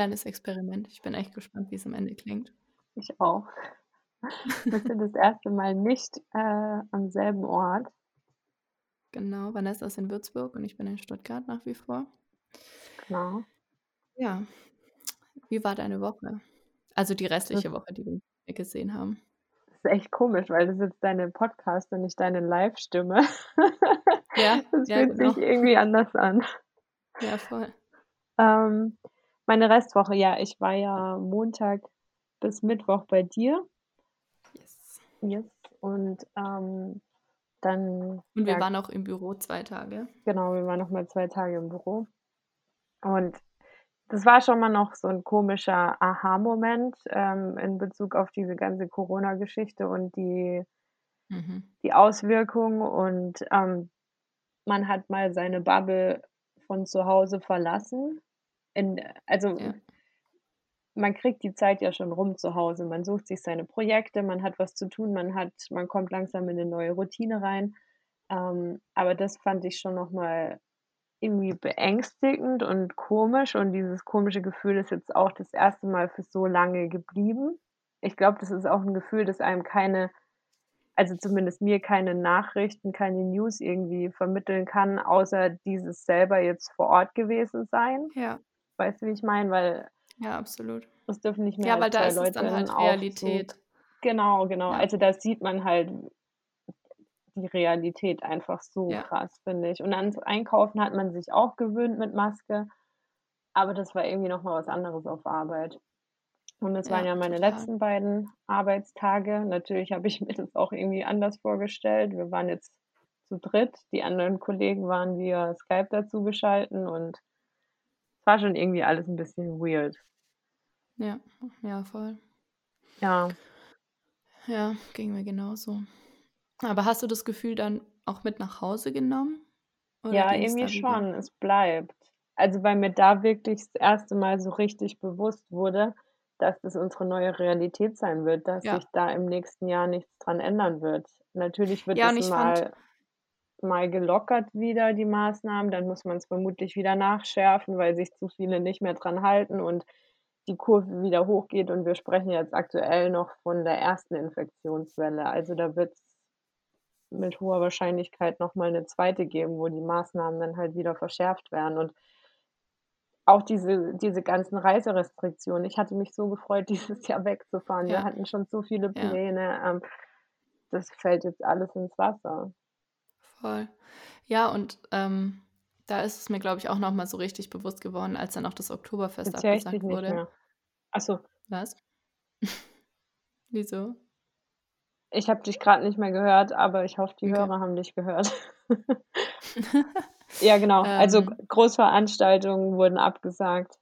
kleines Experiment. Ich bin echt gespannt, wie es am Ende klingt. Ich auch. Wir sind das erste Mal nicht äh, am selben Ort. Genau, Vanessa ist in Würzburg und ich bin in Stuttgart nach wie vor. Genau. Ja. Wie war deine Woche? Also die restliche Woche, die wir gesehen haben. Das ist echt komisch, weil das ist jetzt deine Podcast und nicht deine Live-Stimme. Ja, Das ja, fühlt genau. sich irgendwie anders an. Ja, voll. Ähm, meine Restwoche, ja, ich war ja Montag bis Mittwoch bei dir. Yes. Yes. Und ähm, dann, Und wir ja, waren auch im Büro zwei Tage. genau, wir waren noch mal zwei Tage im Büro. Und das war schon mal noch so ein komischer Aha-Moment ähm, in Bezug auf diese ganze Corona-Geschichte und die, Mhm. die Auswirkungen. Und ähm, man hat mal seine Bubble von zu Hause verlassen. In, also Ja. man kriegt die Zeit ja schon rum zu Hause. Man sucht sich seine Projekte, man hat was zu tun, man hat, man kommt langsam in eine neue Routine rein. Ähm, aber das fand ich schon nochmal irgendwie beängstigend und komisch. Und dieses komische Gefühl ist jetzt auch das erste Mal für so lange geblieben. Ich glaube, das ist auch ein Gefühl, das einem keine, also zumindest mir keine Nachrichten, keine News irgendwie vermitteln kann, außer dieses selber jetzt vor Ort gewesen sein. Ja, Weißt du, wie ich meine? Weil ja, absolut. es dürfen nicht mehr Ja, weil da ist Leute dann halt einen Aufzug. Realität. Genau, genau. Ja. Also da sieht man halt die Realität einfach so Ja. krass, finde ich. Und ans Einkaufen hat man sich auch gewöhnt mit Maske, aber das war irgendwie noch mal was anderes auf Arbeit. Und das waren Ja, ja meine total. letzten beiden Arbeitstage. Natürlich habe ich mir das auch irgendwie anders vorgestellt. Wir waren jetzt zu dritt, die anderen Kollegen waren via Skype dazugeschalten und es war schon irgendwie alles ein bisschen weird. Ja, ja, voll. Ja. Ja, ging mir genauso. Aber hast du das Gefühl dann auch mit nach Hause genommen? Ja, irgendwie da wieder? schon. Es bleibt. Also, weil mir da wirklich das erste Mal so richtig bewusst wurde, dass das unsere neue Realität sein wird, dass Ja. sich da im nächsten Jahr nichts dran ändern wird. Natürlich wird Ja, es ich fand, mal gelockert wieder, die Maßnahmen, dann muss man es vermutlich wieder nachschärfen, weil sich zu viele nicht mehr dran halten und die Kurve wieder hochgeht und wir sprechen jetzt aktuell noch von der ersten Infektionswelle. Also, da wird's mit hoher Wahrscheinlichkeit noch mal 'ne zweite geben, wo die Maßnahmen dann halt wieder verschärft werden und auch diese diese ganzen Reiserestriktionen. Ich hatte mich so gefreut, dieses Jahr wegzufahren. Wir Ja. hatten schon so viele Ja. Pläne. Ähm, das fällt jetzt alles ins Wasser. Voll. Ja, und ähm, da ist es mir, glaube ich, auch noch mal so richtig bewusst geworden, als dann auch das Oktoberfest Jetzt abgesagt nicht wurde. mehr. Ach so. Was? Wieso? Ich habe dich grad nicht mehr gehört, aber ich hoffe, die Okay. Hörer haben dich gehört. Ja, genau. Also, Ähm, Großveranstaltungen wurden abgesagt.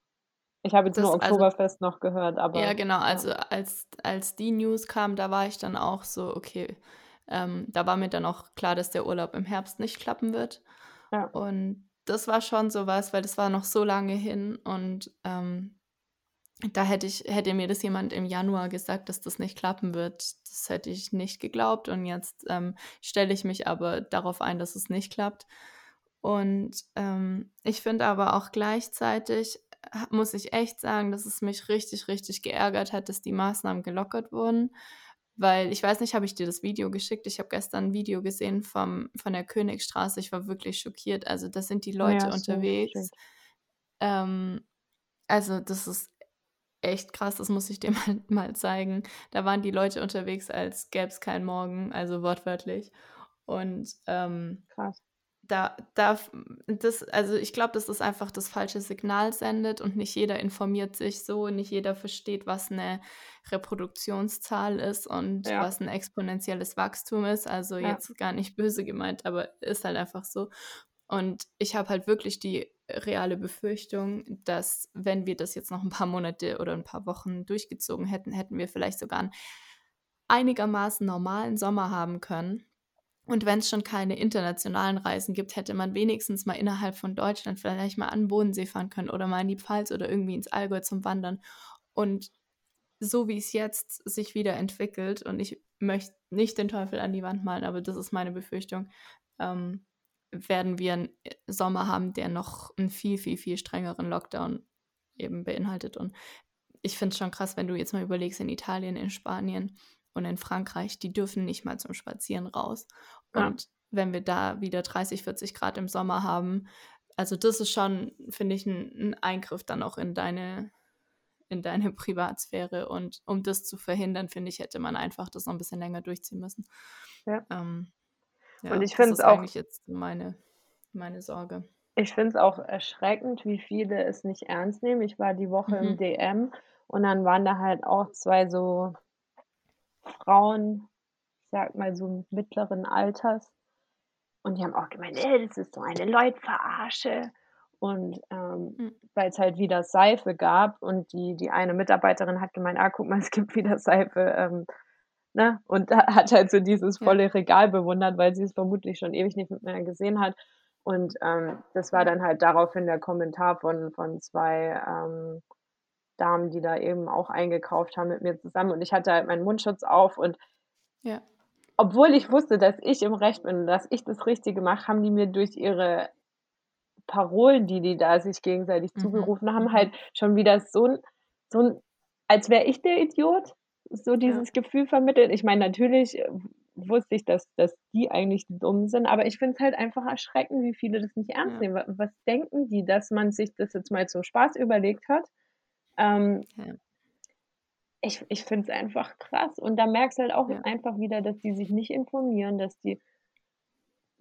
Ich habe jetzt nur also, Oktoberfest noch gehört, ja, aber genau, ja. also als, als die News kam, da war ich dann auch so, okay, ähm, da war mir dann auch klar, dass der Urlaub im Herbst nicht klappen wird. Ja. Und das war schon so was, weil das war noch so lange hin und ähm, da hätte ich, hätte mir das jemand im Januar gesagt, dass das nicht klappen wird. Das hätte ich nicht geglaubt und jetzt ähm, stelle ich mich aber darauf ein, dass es nicht klappt. Und ähm, ich finde aber auch gleichzeitig, muss ich echt sagen, dass es mich richtig, richtig geärgert hat, dass die Maßnahmen gelockert wurden. Weil ich weiß nicht, habe ich dir das Video geschickt? Ich habe gestern ein Video gesehen vom, von der Königstraße. Ich war wirklich schockiert. Also da sind die Ja, Leute mir unterwegs. Ähm, also das ist echt krass, das muss ich dir mal, mal zeigen. Da waren die Leute unterwegs, als gäbe es keinen Morgen, also wortwörtlich. Und ähm, Krass. Da, da, das, also ich glaube, dass das einfach das falsche Signal sendet und nicht jeder informiert sich so, nicht jeder versteht, was eine Reproduktionszahl ist und Ja. was ein exponentielles Wachstum ist. Also Ja. jetzt gar nicht böse gemeint, aber ist halt einfach so. Und ich habe halt wirklich die reale Befürchtung, dass wenn wir das jetzt noch ein paar Monate oder ein paar Wochen durchgezogen hätten, hätten wir vielleicht sogar einen einigermaßen normalen Sommer haben können. Und wenn es schon keine internationalen Reisen gibt, hätte man wenigstens mal innerhalb von Deutschland vielleicht mal an den Bodensee fahren können oder mal in die Pfalz oder irgendwie ins Allgäu zum Wandern. Und so wie es jetzt sich wieder entwickelt, und ich möchte nicht den Teufel an die Wand malen, aber das ist meine Befürchtung, ähm, werden wir einen Sommer haben, der noch einen viel, viel, viel strengeren Lockdown eben beinhaltet. Und ich finde es schon krass, wenn du jetzt mal überlegst, in Italien, in Spanien und in Frankreich, die dürfen nicht mal zum Spazieren raus. Und ja. wenn wir da wieder 30, 40 Grad im Sommer haben, also das ist schon, finde ich, ein, ein, Eingriff dann auch in deine, in deine Privatsphäre. Und um das zu verhindern, finde ich, hätte man einfach das noch ein bisschen länger durchziehen müssen. Ja. Ähm, ja und ich finde es auch. eigentlich jetzt meine, meine Sorge. Ich finde es auch erschreckend, wie viele es nicht ernst nehmen. Ich war die Woche mhm. im DM und dann waren da halt auch zwei so Frauen, sag mal so mittleren Alters. Und die haben auch gemeint, ey, das ist so eine Leutverarsche. Und ähm, mhm. weil es halt wieder Seife gab und die, die eine Mitarbeiterin hat gemeint, ah, guck mal, es gibt wieder Seife. Ähm, ne? Und hat halt so dieses volle. Regal bewundert, weil sie es vermutlich schon ewig nicht mehr gesehen hat. Und ähm, das war dann halt daraufhin der Kommentar von, von zwei ähm, Damen, die da eben auch eingekauft haben mit mir zusammen. Und ich hatte halt meinen Mundschutz auf und ja. Obwohl ich wusste, dass ich im Recht bin und dass ich das Richtige mache, haben die mir durch ihre Parolen, die die da sich gegenseitig mhm. zugerufen haben, mhm. halt schon wieder so ein, so ein als wäre ich der Idiot, so dieses ja. Gefühl vermittelt. Ich meine, natürlich äh, wusste ich, dass, dass die eigentlich dumm sind, aber ich finde es halt einfach erschreckend, wie viele das nicht ernst ja. nehmen. Was denken die, dass man sich das jetzt mal zum Spaß überlegt hat ähm, ja. Ich, ich finde es einfach krass. Und da merkst du halt auch ja. einfach wieder, dass die sich nicht informieren, dass die.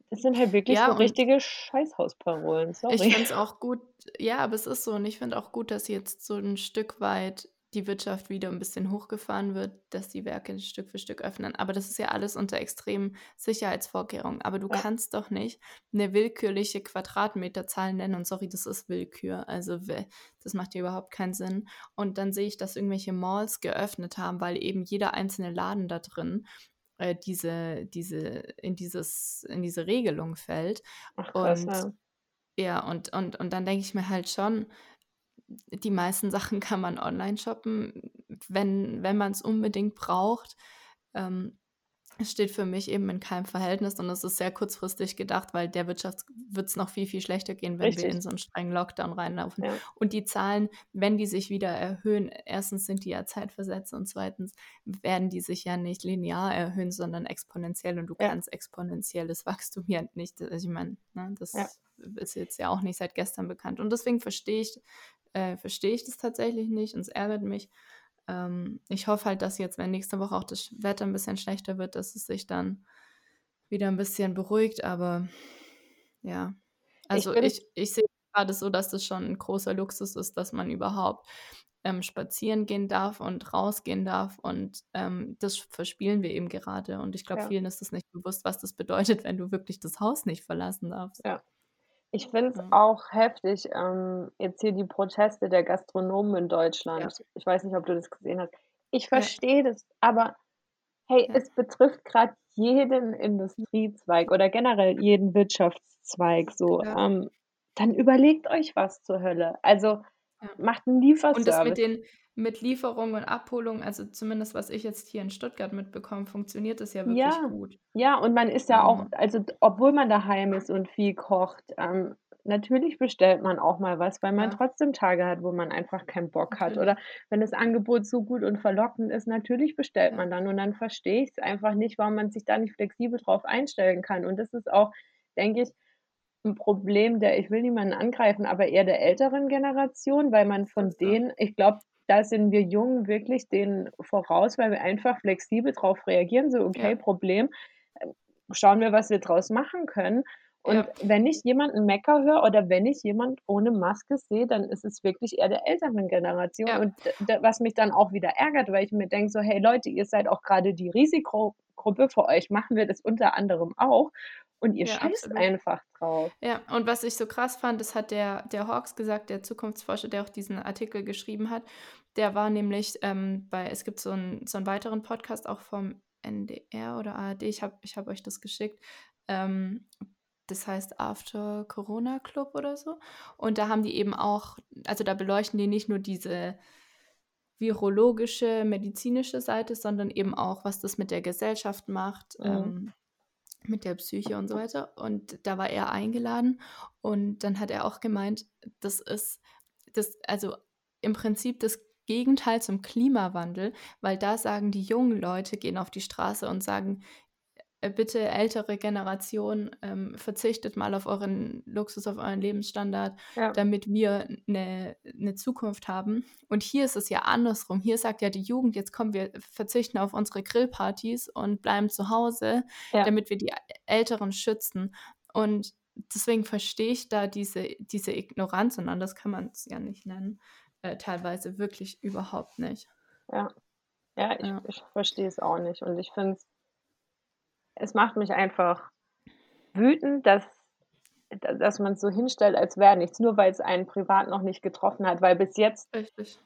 Das sind halt wirklich ja, so richtige Scheißhausparolen. Sorry. Ich finde es auch gut, ja, aber es ist so. Und ich finde auch gut, dass jetzt so ein Stück weit die Wirtschaft wieder ein bisschen hochgefahren wird, dass die Werke Stück für Stück öffnen. Aber das ist ja alles unter extremen Sicherheitsvorkehrungen. Aber du ja. kannst doch nicht eine willkürliche Quadratmeterzahl nennen und sorry, das ist Willkür. Also das macht ja überhaupt keinen Sinn. Und dann sehe ich, dass irgendwelche Malls geöffnet haben, weil eben jeder einzelne Laden da drin äh, diese, diese, in dieses, in diese Regelung fällt. Ach, krass, und ja. Ja, und, und, und dann denke ich mir halt schon, die meisten Sachen kann man online shoppen, wenn, wenn man es unbedingt braucht. Ähm, es steht für mich eben in keinem Verhältnis und es ist sehr kurzfristig gedacht, weil der Wirtschaft wird es noch viel, viel schlechter gehen, wenn Richtig. wir in so einen strengen Lockdown reinlaufen. Ja. Und die Zahlen, wenn die sich wieder erhöhen, erstens sind die ja zeitversetzt und zweitens werden die sich ja nicht linear erhöhen, sondern exponentiell und du ja. kannst exponentielles Wachstum ja nicht. Also ich meine, ne, das ja. ist jetzt ja auch nicht seit gestern bekannt. Und deswegen verstehe ich äh, verstehe ich das tatsächlich nicht und es ärgert mich. Ähm, ich hoffe halt, dass jetzt, wenn nächste Woche auch das Wetter ein bisschen schlechter wird, dass es sich dann wieder ein bisschen beruhigt. Aber ja, also ich, ich, ich sehe gerade so, dass das schon ein großer Luxus ist, dass man überhaupt ähm, spazieren gehen darf und rausgehen darf. Und ähm, das verspielen wir eben gerade. Und ich glaube, ja. vielen ist es nicht bewusst, was das bedeutet, wenn du wirklich das Haus nicht verlassen darfst. Ja, ich finde es auch heftig, ähm, jetzt hier die Proteste der Gastronomen in Ja. Deutschland. Ich weiß nicht, ob du das gesehen hast. Ich Ja. verstehe das, aber hey, Ja. es betrifft gerade jeden Industriezweig oder generell jeden Wirtschaftszweig so. Ja. Ähm, dann überlegt euch was zur Hölle. Also, Ja. macht 'n Und das mit den mit Lieferung und Abholung, also zumindest was ich jetzt hier in Stuttgart mitbekomme, funktioniert das ja wirklich Ja, gut. ja, und man ist ja auch, also obwohl man daheim ist und viel kocht, ähm, natürlich bestellt man auch mal was, weil man Ja. trotzdem Tage hat, wo man einfach keinen Bock hat. Oder wenn das Angebot so gut und verlockend ist, natürlich bestellt Ja. man dann. Und dann verstehe ich es einfach nicht, warum man sich da nicht flexibel drauf einstellen kann. Und das ist auch, denke ich, ein Problem der ich will niemanden angreifen, aber eher der älteren Generation, weil man von denen ich glaube da sind wir Jungen wirklich denen voraus, weil wir einfach flexibel drauf reagieren, so: „Okay, Ja. Problem, ähm, schauen wir, was wir draus machen können.“ Und Ja. wenn ich jemanden Mecker höre oder wenn ich jemand ohne Maske sehe, dann ist es wirklich eher der älteren Generation. Ja. Und was mich dann auch wieder ärgert, weil ich mir denke so: „Hey Leute, ihr seid auch gerade die Risikogruppe, für euch machen wir das unter anderem auch. Und ihr Ja, scheißt absolut. einfach drauf. Ja, und was ich so krass fand, das hat der der Hawks gesagt, der Zukunftsforscher, der auch diesen Artikel geschrieben hat. Der war nämlich, ähm, bei es gibt so 'n so 'n weiteren Podcast auch vom NDR oder ARD, ich habe ich habe euch das geschickt. Ähm, das heißt After Corona Club oder so. Und da haben die eben auch also, da beleuchten die nicht nur diese virologische, medizinische Seite, sondern eben auch, was das mit der Gesellschaft macht, Mhm. ähm mit der Psyche und so weiter. Und da war er eingeladen und dann hat er auch gemeint, das ist, das, also im Prinzip das Gegenteil zum Klimawandel, weil da sagen die jungen Leute, gehen auf die Straße und sagen, äh, bitte ältere Generation, ähm, verzichtet mal auf euren Luxus, auf euren Lebensstandard, Ja. damit wir eine ne Zukunft haben. Und hier ist es ja andersrum. Hier sagt ja die Jugend, jetzt kommen wir verzichten auf unsere Grillpartys und bleiben zu Hause, Ja. damit wir die Älteren schützen. Und deswegen verstehe ich da diese, diese Ignoranz, und anders kann man es ja nicht nennen, äh, teilweise wirklich überhaupt nicht. Ja. Ja, ich Ja. ich verstehe es auch nicht und ich finde es es macht mich einfach wütend, dass dass man's so hinstellt, als wäre nichts, nur weil's einen privat noch nicht getroffen hat, weil bis jetzt,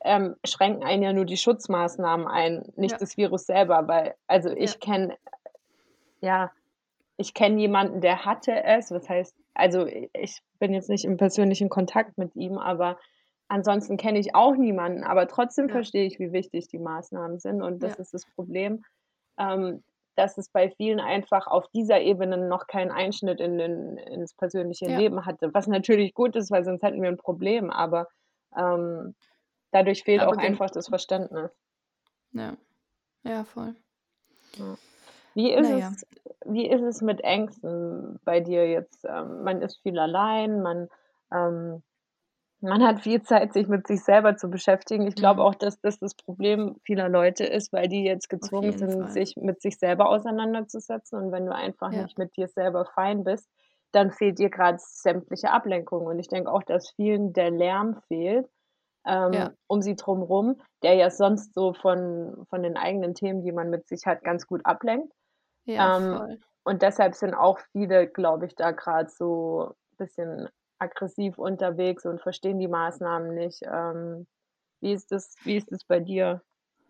ähm, schränken einen ja nur die Schutzmaßnahmen ein, nicht Ja. das Virus selber, weil also, Ja. ich kenne ja, ich kenne jemanden, der hatte es. Was heißt also, ich bin jetzt nicht im persönlichen Kontakt mit ihm, aber ansonsten kenne ich auch niemanden, aber trotzdem Ja. verstehe ich, wie wichtig die Maßnahmen sind und das Ja. ist das Problem, ähm, dass es bei vielen einfach auf dieser Ebene noch keinen Einschnitt in den ins persönliche Ja. Leben hatte, was natürlich gut ist, weil sonst hätten wir 'n Problem, aber, ähm, dadurch fehlt Aber auch einfach das Verständnis. Ja. Ja, voll. Wie ist Na ja. es wie ist es mit Ängsten bei dir jetzt? Ähm, man ist viel allein, man ähm, man hat viel Zeit, sich mit sich selber zu beschäftigen. Ich glaube Mhm. auch, dass das das Problem vieler Leute ist, weil die jetzt gezwungen sind, Fall. sich mit sich selber auseinanderzusetzen und wenn du einfach Ja. nicht mit dir selber fein bist, dann fehlt dir grad sämtliche Ablenkung und ich denke auch, dass vielen der Lärm fehlt, ähm, Ja. um sie drum rum, der ja sonst so von von den eigenen Themen, die man mit sich hat, ganz gut ablenkt. Ja, Ähm, und deshalb sind auch viele, glaube ich, da grad so bisschen aggressiv unterwegs und verstehen die Maßnahmen nicht. Ähm, wie ist das wie ist das bei dir?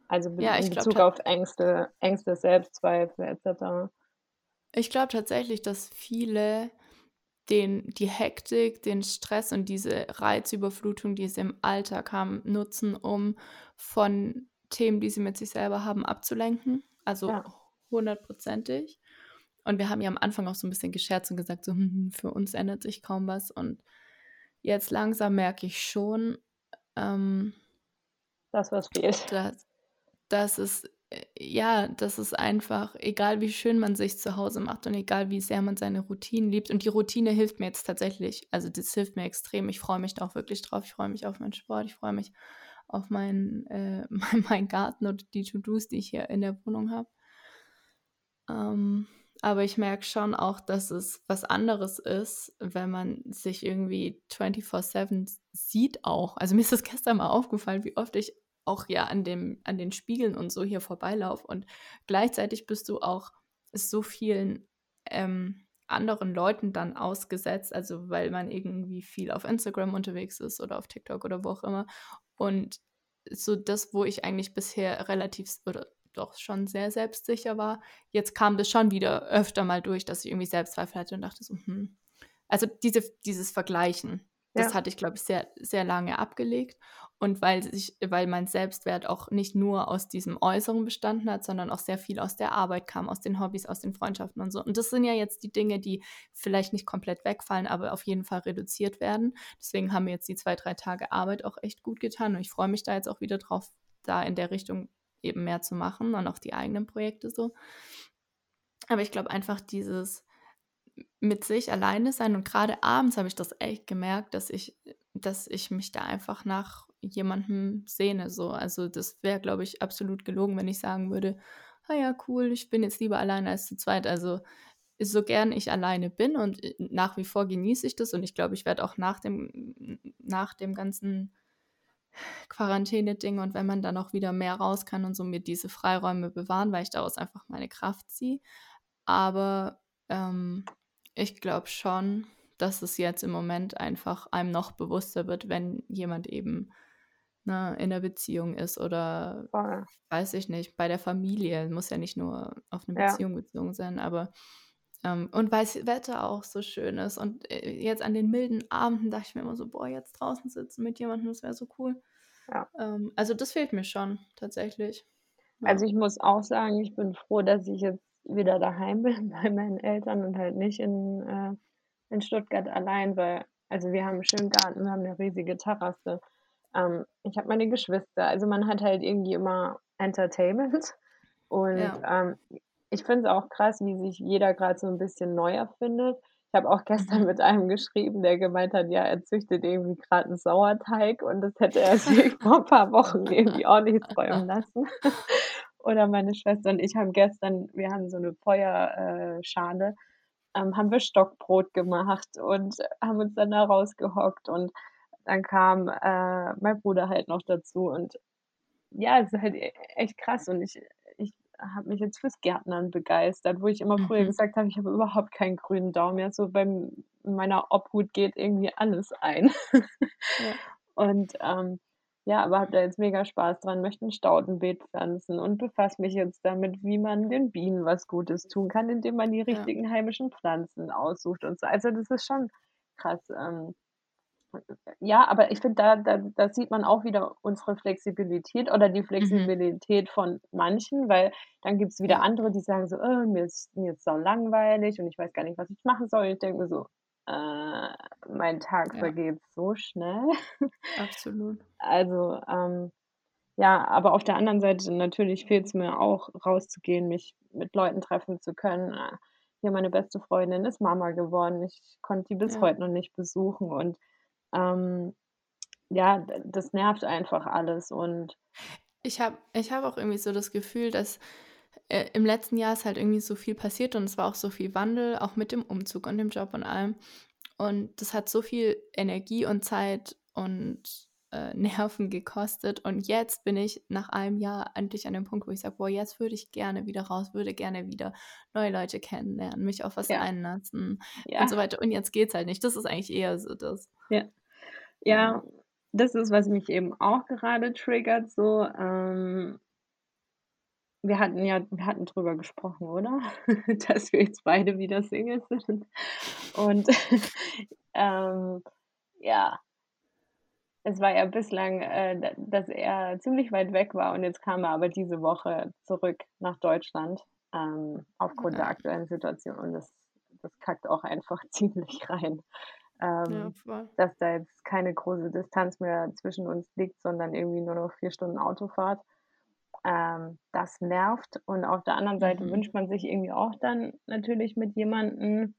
Also, Ja, in Bezug ta auf Ängste Ängste, Selbstzweifel et cetera? Ich glaube tatsächlich, dass viele den die Hektik, den Stress und diese Reizüberflutung, die sie im Alltag haben, nutzen, um von Themen, die sie mit sich selber haben, abzulenken. Also, hundertprozentig. Und wir haben ja am Anfang auch so 'n bisschen gescherzt und gesagt so: „Hm, hm, für uns ändert sich kaum was.“ Und jetzt langsam merke ich schon, ähm Dass was fehlt. dass dass es äh, ja, dass es einfach egal wie schön man sich's zu Hause macht und egal wie sehr man seine Routinen liebt und die Routine hilft mir jetzt tatsächlich. Also, das hilft mir extrem. Ich freue mich da auch wirklich drauf. Ich freue mich auf meinen Sport. Ich freue mich auf meinen äh, mei meinen Garten und die To-dos, die ich hier in der Wohnung habe. Ähm, aber ich merke schon auch, dass es was anderes ist, wenn man sich irgendwie 24/7 s sieht auch. Also, mir ist das gestern mal aufgefallen, wie oft ich auch ja an dem an den Spiegeln und so hier vorbeilaufe und gleichzeitig bist du auch so vielen, ähm, anderen Leuten dann ausgesetzt, also, weil man irgendwie viel auf Instagram unterwegs ist oder auf TikTok oder wo auch immer. Und so das, wo ich eigentlich bisher relativ oder doch schon sehr selbstsicher war, jetzt kam das schon wieder öfter mal durch, dass ich irgendwie Selbstzweifel hatte und dachte so: „Hm“ also, diese dieses Vergleichen, das Ja. hatte ich, glaube ich, sehr sehr lange abgelegt. Und weil sich weil mein Selbstwert auch nicht nur aus diesem Äußeren bestanden hat, sondern auch sehr viel aus der Arbeit kam, aus den Hobbys, aus den Freundschaften und so. Und das sind ja jetzt die Dinge, die vielleicht nicht komplett wegfallen, aber auf jeden Fall reduziert werden. Deswegen haben mir jetzt die 2, 3 Tage Arbeit auch echt gut getan und ich freue mich da jetzt auch wieder drauf, da in der Richtung eben mehr zu machen und auch die eigenen Projekte so. Aber ich glaube einfach dieses mit sich alleine sein und grade abends habe ich das echt gemerkt, dass ich dass ich mich da einfach nach jemandem sehne so. Also, das wäre, glaube ich, absolut gelogen, wenn ich sagen würde: „Ah ja, cool, ich bin jetzt lieber alleine als zu zweit.“ Also, so gern ich alleine bin und, äh, nach wie vor genieße ich das und ich glaube, ich werde auch nach dem nach dem ganzen Quarantäneding und wenn man dann auch wieder mehr raus kann und so mir diese Freiräume bewahren, weil ich daraus einfach meine Kraft ziehe. Aber, ähm, ich glaube schon, dass es jetzt im Moment einfach einem noch bewusster wird, wenn jemand eben, ne, in 'ner Beziehung ist oder Voll. weiß ich nicht, bei der Familie. Muss ja nicht nur auf 'ne Ja. Beziehung bezogen sein, aber ähm, und weil's Wetter auch so schön ist und, äh, jetzt an den milden Abenden dachte ich mir immer so: „Boah, jetzt draußen sitzen mit jemandem, das wäre so cool.“ Ja. Ähm, also, das fehlt mir schon tatsächlich. Also, Ja. ich muss auch sagen, ich bin froh, dass ich jetzt wieder daheim bin bei meinen Eltern und halt nicht in äh, in Stuttgart allein, weil also, wir haben 'n schönen Garten, wir haben 'ne riesige Terrasse. ähm, ich habe meine Geschwister. Also, man hat halt irgendwie immer Entertainment und, Ja. ähm, ich finde es auch krass, wie sich jeder grad so 'n bisschen neu erfindet. Ich habe auch gestern Mhm. mit einem geschrieben, der gemeint hat, ja, er züchtet irgendwie grad 'n Sauerteig und das hätte er sich vor 'n paar Wochen irgendwie auch nicht träumen lassen. Oder meine Schwester und ich haben gestern wir haben so 'ne Feuer äh, Schale, ähm, haben wir Stockbrot gemacht und haben uns dann da rausgehockt und dann kam, äh, mein Bruder halt noch dazu und ja, es ist halt e echt krass und ich habe mich jetzt fürs Gärtnern begeistert, wo ich immer früher Mhm. gesagt habe, ich habe überhaupt keinen grünen Daumen. Jetzt so beim in meiner Obhut geht irgendwie alles ein. Ja. Und, ähm, ja, aber habe da jetzt mega Spaß dran, möchte 'n Staudenbeet pflanzen und befasse mich jetzt damit, wie man den Bienen was Gutes tun kann, indem man die Ja. richtigen heimischen Pflanzen aussucht und so. Also, das ist schon krass, ähm ja, aber ich finde, da da da sieht man auch wieder unsere Flexibilität oder die Mhm. Flexibilität von manchen, weil dann gibt's wieder Ja. andere, die sagen so: „Äh, mir ist mir ist saulangweilig und ich weiß gar nicht, was ich machen soll.“ Ich denke mir so: „Äh, mein Tag Ja. vergeht so schnell.“ Absolut. Also, ähm, ja, aber auf der anderen Seite natürlich fehlt's mir auch, rauszugehen, mich mit Leuten treffen zu können. Äh, hier meine beste Freundin ist Mama geworden. Ich konnte die bis Ja. heute noch nicht besuchen und, ähm, ja, das nervt einfach alles und Ich habe ich habe auch irgendwie so das Gefühl, dass, äh, im letzten Jahr ist halt irgendwie so viel passiert und es war auch so viel Wandel, auch mit dem Umzug und dem Job und allem. Und das hat so viel Energie und Zeit und, äh, Nerven gekostet. Und jetzt bin ich nach einem Jahr endlich an dem Punkt, wo ich sage: „Boah, jetzt würde ich gerne wieder raus, würde gerne wieder neue Leute kennenlernen, mich auf was Ja. einlassen“ und Ja. so weiter. Und jetzt geht's halt nicht. Das ist eigentlich eher so das. Ja. Ja. Ja, das ist, was mich eben auch gerade triggert so, ähm wir hatten ja wir hatten drüber gesprochen, oder? Dass wir jetzt beide wieder Single sind. Und, ähm, ja. Es war ja bislang, äh, dass er ziemlich weit weg war und jetzt kam er aber diese Woche zurück nach Deutschland, ähm, aufgrund der Ja. aktuellen Situation und das das kackt auch einfach ziemlich rein, ähm, voll. dass da jetzt keine große Distanz mehr zwischen uns liegt, sondern irgendwie nur noch 4 Stunden Autofahrt. Ähm, das nervt und auf der anderen Seite Mhm. wünscht man sich irgendwie auch dann natürlich mit jemandem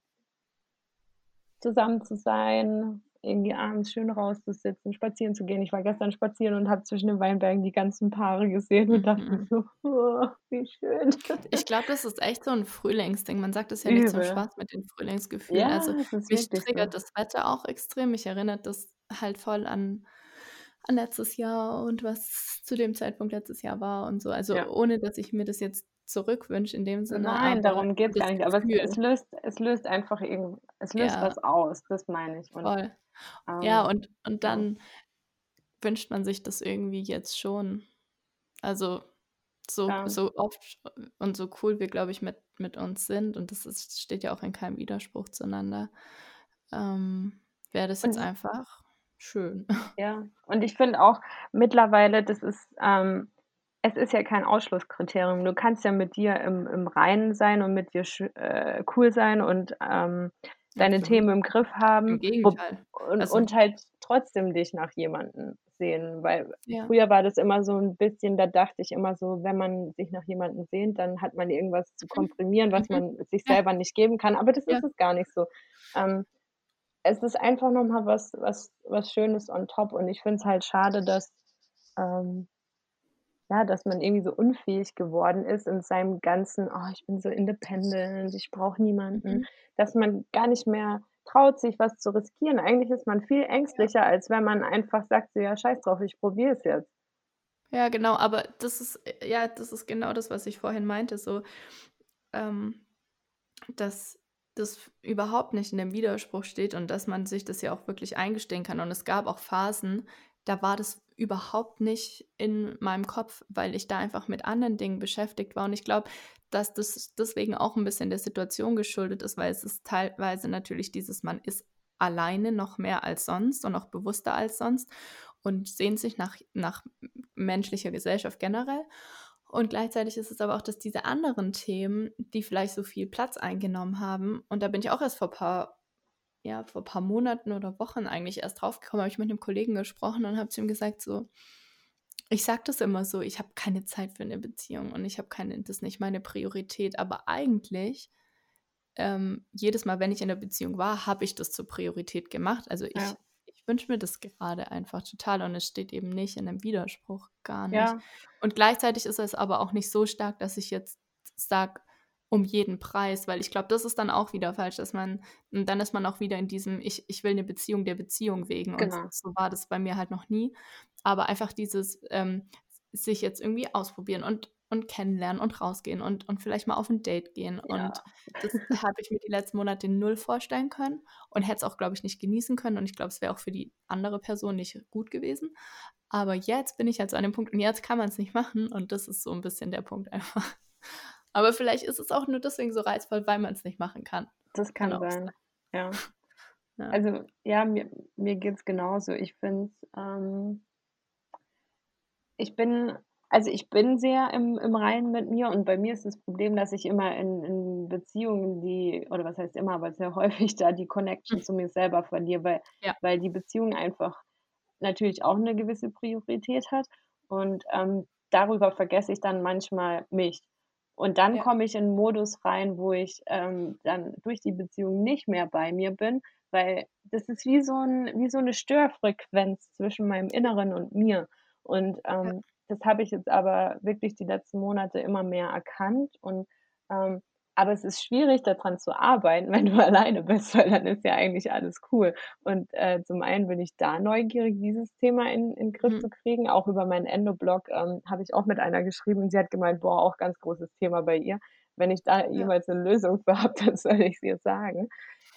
zusammen zu sein, irgendwie abends schön rauszusitzen, spazieren zu gehen. Ich war gestern spazieren und habe zwischen den Weinbergen die ganzen Paare gesehen und dachte Mhm. so: „Oh, wie schön.“ Ich glaube, das ist echt so 'n Frühlingsding. Man sagt das ja nicht zum. Spaß mit den Frühlingsgefühlen. Ja, Also, es mich wirklich so. triggert das Wetter auch extrem. Mich erinnert das halt voll an an letztes Jahr und was zu dem Zeitpunkt letztes Jahr war und so. Also, Ja. ohne dass ich mir das jetzt zurückwünsche in dem Sinne, Nein, darum geht's das gar nicht, aber es es löst es löst einfach irgend es löst Ja. was aus, das meine ich und, Voll. Ja, ähm, und und ja. dann wünscht man sich das irgendwie jetzt schon. Also, so Ja. so oft und so cool wir, glaube ich, mit mit uns sind und das ist steht ja auch in keinem Widerspruch zueinander, ähm, wäre das jetzt Und einfach schön. Ja, und ich finde auch mittlerweile, das ist ähm, es ist ja kein Ausschlusskriterium. Du kannst ja mit dir im im Reinen sein und mit dir sch äh, cool sein und, ähm, deine Absolut. Themen im Griff haben und Also und halt trotzdem dich nach jemandem sehnen, weil Ja. früher war das immer so 'n bisschen da dachte ich immer so, wenn man sich nach jemandem sehnt, dann hat man irgendwas zu Mhm. komprimieren, was Mhm. man sich Ja. selber nicht geben kann, aber das Ja. ist es gar nicht so. Ähm, es ist einfach noch mal was was was Schönes on top und ich finde es halt schade, dass, ähm ja, dass man irgendwie so unfähig geworden ist in seinem ganzen: „Oh, ich bin so independent, ich brauche niemanden“, Mhm. dass man gar nicht mehr traut, sich was zu riskieren. Eigentlich ist man viel Ja. ängstlicher, als wenn man einfach sagt so: „Ja, scheiß drauf, ich probiere es jetzt.“ Ja, genau, aber das ist äh, ja, das ist genau das, was ich vorhin meinte, so, ähm, dass das überhaupt nicht in dem Widerspruch steht und dass man sich das ja auch wirklich eingestehen kann. Und es gab auch Phasen, da war das überhaupt nicht in meinem Kopf, weil ich da einfach mit anderen Dingen beschäftigt war. Und ich glaube, dass das deswegen auch 'n bisschen der Situation geschuldet ist, weil es ist teilweise natürlich dieses man ist alleine noch mehr als sonst und auch bewusster als sonst und sehnt sich nach nach menschlicher Gesellschaft generell. Und gleichzeitig ist es aber auch, dass diese anderen Themen, die vielleicht so viel Platz eingenommen haben und da bin ich auch erst vor paar ja, vor ein paar Monaten oder Wochen eigentlich erst draufgekommen, habe ich mit einem Kollegen gesprochen und habe zu ihm gesagt, so, ich sage das immer so, ich habe keine Zeit für eine Beziehung und ich habe keine, das ist nicht meine Priorität, aber eigentlich ähm, jedes Mal, wenn ich in der Beziehung war, habe ich das zur Priorität gemacht. Also ich, Ja. ich wünsche mir das gerade einfach total und es steht eben nicht in einem Widerspruch, gar nicht. Ja. Und gleichzeitig ist es aber auch nicht so stark, dass ich jetzt sage, um jeden Preis, weil ich glaube, das ist dann auch wieder falsch, dass man, und dann ist man auch wieder in diesem, ich, ich will eine Beziehung der Beziehung wegen. Genau. Und so war das bei mir halt noch nie. Aber einfach dieses ähm, sich jetzt irgendwie ausprobieren und, und kennenlernen und rausgehen und, und vielleicht mal auf ein Date gehen. Ja. Und das habe ich mir die letzten Monate null vorstellen können und hätte es auch, glaube ich, nicht genießen können. Und ich glaube, es wäre auch für die andere Person nicht gut gewesen. Aber jetzt bin ich halt so an dem Punkt und jetzt kann man es nicht machen. Und das ist so ein bisschen der Punkt einfach. Aber vielleicht ist es auch nur deswegen so reizvoll, weil man es nicht machen kann. Das kann Kann auch sein. Ja. Ja. Also, ja, mir, mir geht es genauso. Ich finde ähm, ich bin, also ich bin sehr im, im Reinen mit mir und bei mir ist das Problem, dass ich immer in, in Beziehungen die, oder was heißt immer, aber sehr häufig da die Connection Hm. zu mir selber verliere, weil, Ja. weil die Beziehung einfach natürlich auch eine gewisse Priorität hat und ähm, darüber vergesse ich dann manchmal mich. Und dann Ja. komme ich in 'n Modus rein, wo ich, ähm, dann durch die Beziehung nicht mehr bei mir bin, weil das ist wie so 'n wie so 'ne Störfrequenz zwischen meinem Inneren und mir. Und, Ja. ähm, das habe ich jetzt aber wirklich die letzten Monate immer mehr erkannt und, ähm aber es ist schwierig, da dran zu arbeiten, wenn du alleine bist, weil dann ist ja eigentlich alles cool. Und, äh, zum einen bin ich da neugierig, dieses Thema in in 'n Griff Mhm. zu kriegen. Auch über meinen Endo-Blog, ähm, habe ich auch mit einer geschrieben und sie hat gemeint: „Boah, auch ganz großes Thema bei ihr. Wenn ich da Ja. jemals 'ne Lösung für habe, dann soll ich's ihr sagen.“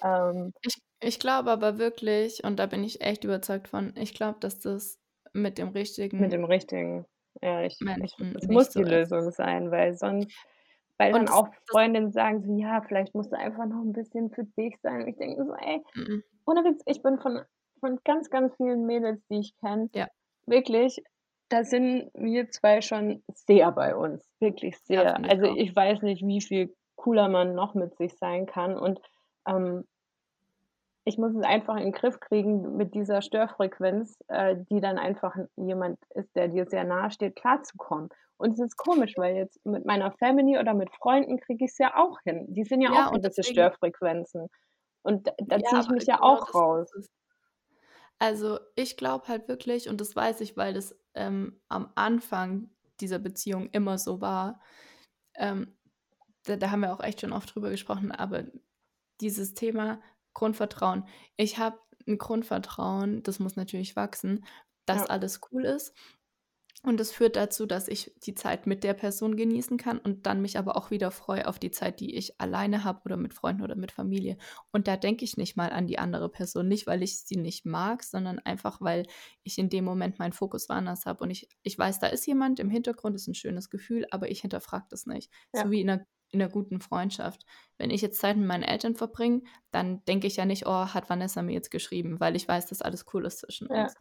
Ähm Ich ich glaube aber wirklich, und da bin ich echt überzeugt von, ich glaube, dass das mit dem Mit richtigen dem richtigen ja, ich ich Menschen es nicht muss so die ist. Lösung sein, weil sonst weil Und dann auch Freundinnen sagen so: „Ja, vielleicht musst du einfach noch 'n bisschen für dich sein.“ Und ich denke so: „Ey, Mhm. ohne Witz, ich bin von von ganz, ganz vielen Mädels, die ich kenne Ja. wirklich, da sind wir 2 schon sehr bei uns, wirklich sehr. ich Also, ich weiß nicht, wie viel cooler man noch mit sich sein kann und, ähm ich muss es einfach in 'n Griff kriegen, mit dieser Störfrequenz, äh, die dann einfach jemand ist, der dir sehr nahe steht, klarzukommen. Und es ist komisch, weil jetzt mit meiner Family oder mit Freunden kriege ich's ja auch hin. Die sind ja Ja, auch gewisse deswegen Störfrequenzen. Und da da Ja, ziehe ich mich ja genau auch raus. ist es. Also, ich glaube halt wirklich, und das weiß ich, weil das, ähm, am Anfang dieser Beziehung immer so war, ähm, da da haben wir auch echt schon oft drüber gesprochen, aber dieses Thema Grundvertrauen. Ich habe 'n Grundvertrauen, das muss natürlich wachsen, dass Ja. alles cool ist. Und das führt dazu, dass ich die Zeit mit der Person genießen kann und dann mich aber auch wieder freue auf die Zeit, die ich alleine habe oder mit Freunden oder mit Familie. Und da denke ich nicht mal an die andere Person, nicht weil ich sie nicht mag, sondern einfach, weil ich in dem Moment meinen Fokus woanders habe und ich ich weiß, da ist jemand im Hintergrund, ist 'n schönes Gefühl, aber ich hinterfrage das nicht. So Ja. wie in 'ner in 'ner guten Freundschaft. Wenn ich jetzt Zeit mit meinen Eltern verbringe, dann denke ich ja nicht: „Oh, hat Vanessa mir jetzt geschrieben“, weil ich weiß, dass alles cool ist zwischen Ja. uns.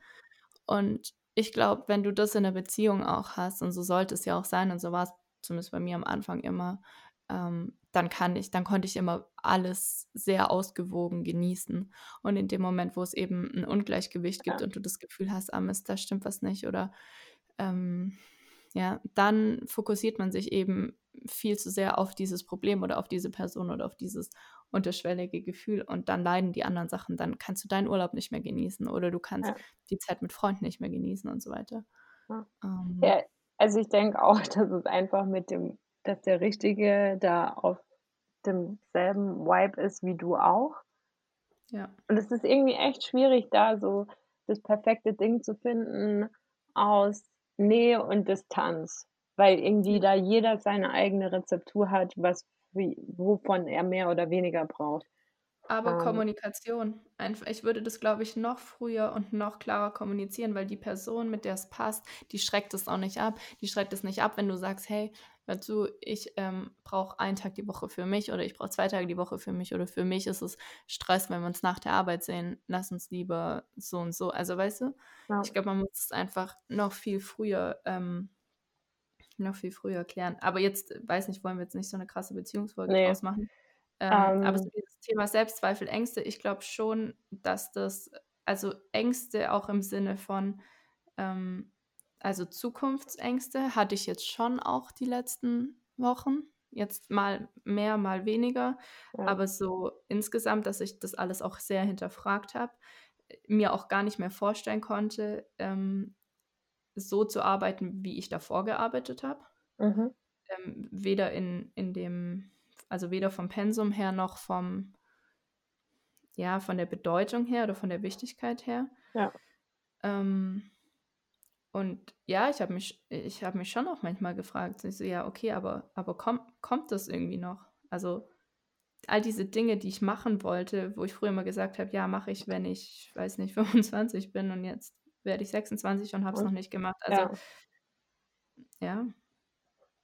Und ich glaube, wenn du das in 'ner Beziehung auch hast, und so sollte es ja auch sein und so war's zumindest bei mir am Anfang immer, ähm, dann kann ich dann konnte ich immer alles sehr ausgewogen genießen. Und in dem Moment, wo es eben 'n Ungleichgewicht gibt Ja. und du das Gefühl hast: „Ah Mist, da stimmt was nicht“, oder, ähm, ja, dann fokussiert man sich eben viel zu sehr auf dieses Problem oder auf diese Person oder auf dieses unterschwellige Gefühl und dann leiden die anderen Sachen. Dann kannst du deinen Urlaub nicht mehr genießen oder du kannst Ja. die Zeit mit Freunden nicht mehr genießen und so weiter. Ja. Ähm Ja, also, ich denke auch, dass es einfach mit dem dass der Richtige da auf demselben Vibe ist wie du auch. Ja. Und es ist irgendwie echt schwierig, da so das perfekte Ding zu finden aus Nähe und Distanz, weil irgendwie da jeder seine eigene Rezeptur hat, was wie wovon er mehr oder weniger braucht. Aber Ähm Kommunikation. Ich würde das, glaube ich, noch früher und noch klarer kommunizieren, weil die Person, mit der es passt, die schreckt es auch nicht ab. Die schreckt es nicht ab, wenn du sagst: „Hey, hör zu, ich, ähm, brauche einen Tag die Woche für mich oder ich brauche 2 Tage die Woche für mich oder für mich ist es Stress, wenn wir uns nach der Arbeit sehen. Lass uns lieber so und so.“ Also, weißt du? Ja. Ich glaube, man muss es einfach noch viel früher, ähm noch viel früher klären. Aber jetzt, weiß nicht, wollen wir jetzt nicht so 'ne krasse Beziehungsfolge Ne. draus machen? Ähm, aber so dieses Thema Selbstzweifel, Ängste, ich glaube schon, dass das also Ängste auch im Sinne von, ähm also Zukunftsängste hatte ich jetzt schon auch die letzten Wochen. Jetzt mal mehr, mal weniger. Ja. Aber so insgesamt, dass ich das alles auch sehr hinterfragt habe, mir auch gar nicht mehr vorstellen konnte, ähm, so zu arbeiten, wie ich davor gearbeitet habe. Mhm. Ähm, weder in, in dem, also weder vom Pensum her noch vom, ja, von der Bedeutung her oder von der Wichtigkeit her. Ja. Ähm, und ja, ich habe mich, ich habe mich schon auch manchmal gefragt, ich so, ja, okay, aber, aber kommt, kommt das irgendwie noch? Also all diese Dinge, die ich machen wollte, wo ich früher immer gesagt habe, ja, mache ich, wenn ich, weiß nicht, 25 bin und jetzt werde ich 26 und habe es noch nicht gemacht. Also Ja. ja.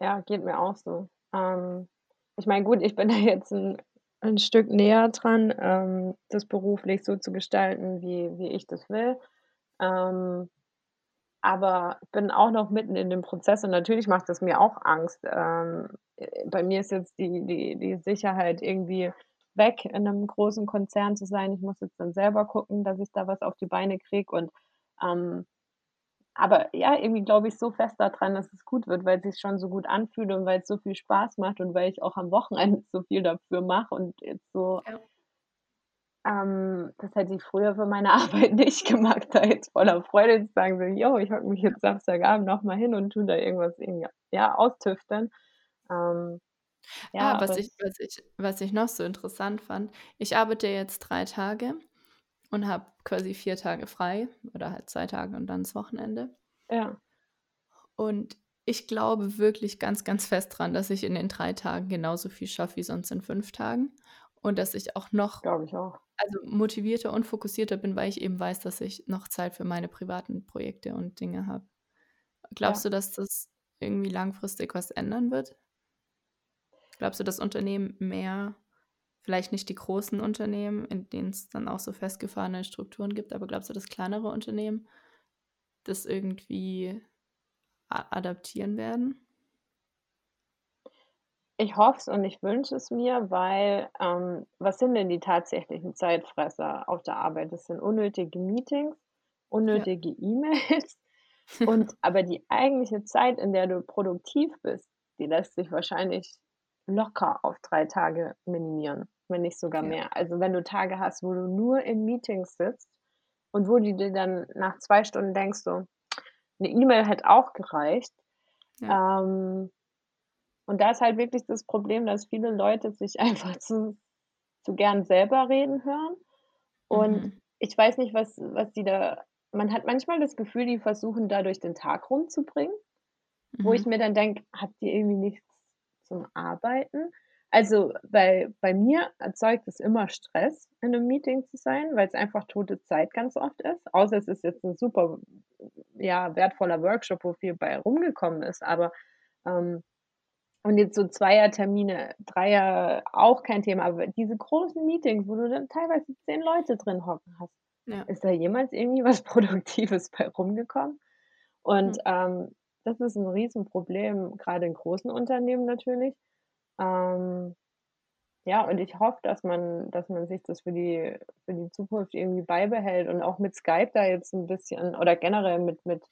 Ja, geht mir auch so. Ähm, ich meine, gut, ich bin da jetzt ein 'n Stück näher dran, ähm, das beruflich so zu gestalten, wie wie ich das will. Ähm, aber bin auch noch mitten in dem Prozess und natürlich macht es mir auch Angst. Ähm, äh, bei mir ist jetzt die die die Sicherheit irgendwie weg, in 'nem großen Konzern zu sein. Ich muss jetzt dann selber gucken, dass ich da was auf die Beine kriege und, ähm aber ja, irgendwie glaube ich so fest da dran, dass es gut wird, weil's sich schon so gut anfühlt und weil's so viel Spaß macht und weil ich auch am Wochenende so viel dafür mache und jetzt so Ja. ähm, das hätte ich früher für meine Arbeit nicht gemacht, da jetzt voller Freude zu sagen, so: „Jo, ich hocke mich jetzt Samstagabend noch mal hin und tue da irgendwas irgendwie, ja, austüfteln.“ Ähm, ja, Ah, was ich es was ich was ich noch so interessant fand, ich arbeite jetzt 3 Tage und habe quasi 4 Tage frei oder halt 2 Tage und dann das Wochenende. Ja. Und ich glaube wirklich ganz, ganz fest dran, dass ich in den 3 Tagen genauso viel schaffe wie sonst in 5 Tagen und dass ich auch noch Glaube ich auch. also motivierter und fokussierter bin, weil ich eben weiß, dass ich noch Zeit für meine privaten Projekte und Dinge habe. Glaubst Ja. du, dass das irgendwie langfristig was ändern wird? Glaubst du, dass Unternehmen mehr vielleicht nicht die großen Unternehmen, in denen es dann auch so festgefahrene Strukturen gibt, aber glaubst du, dass kleinere Unternehmen das irgendwie adaptieren werden? Ich hoffe es und ich wünsche es mir, weil, ähm, was sind denn die tatsächlichen Zeitfresser auf der Arbeit? Das sind unnötige Meetings, Ja. unnötige E-Mails und aber die eigentliche Zeit, in der du produktiv bist, die lässt sich wahrscheinlich locker auf 3 Tage minimieren, wenn nicht sogar Ja. mehr. Also, wenn du Tage hast, wo du nur in Meetings sitzt und wo du dir dann nach 2 Stunden denkst so: „'Ne E-Mail hätte auch gereicht.“ Ja. Ähm, und da ist halt wirklich das Problem, dass viele Leute sich einfach zu zu gern selber reden hören. Und Mhm. ich weiß nicht, was was die da man hat manchmal das Gefühl, die versuchen dadurch den Tag rumzubringen, wo ich Mhm. mir dann denke: „Habt ihr irgendwie nichts zum Arbeiten?“ Also, weil bei mir erzeugt es immer Stress, in 'nem Meeting zu sein, weil's einfach tote Zeit ganz oft ist, außer es ist jetzt 'n super, ja, wertvoller Workshop, wo viel bei rumgekommen ist, aber, ähm und jetzt so Zweiertermine, Dreier auch kein Thema, aber diese großen Meetings, wo du dann teilweise 10 Leute drin hocken hast, Ja. ist da jemals irgendwie was Produktives bei rumgekommen? Und, Hm. ähm, das ist 'n Riesenproblem, grade in großen Unternehmen natürlich. Ähm, ja, und ich hoffe, dass man dass man sich das für die für die Zukunft irgendwie beibehält und auch mit Skype da jetzt 'n bisschen oder generell mit mit,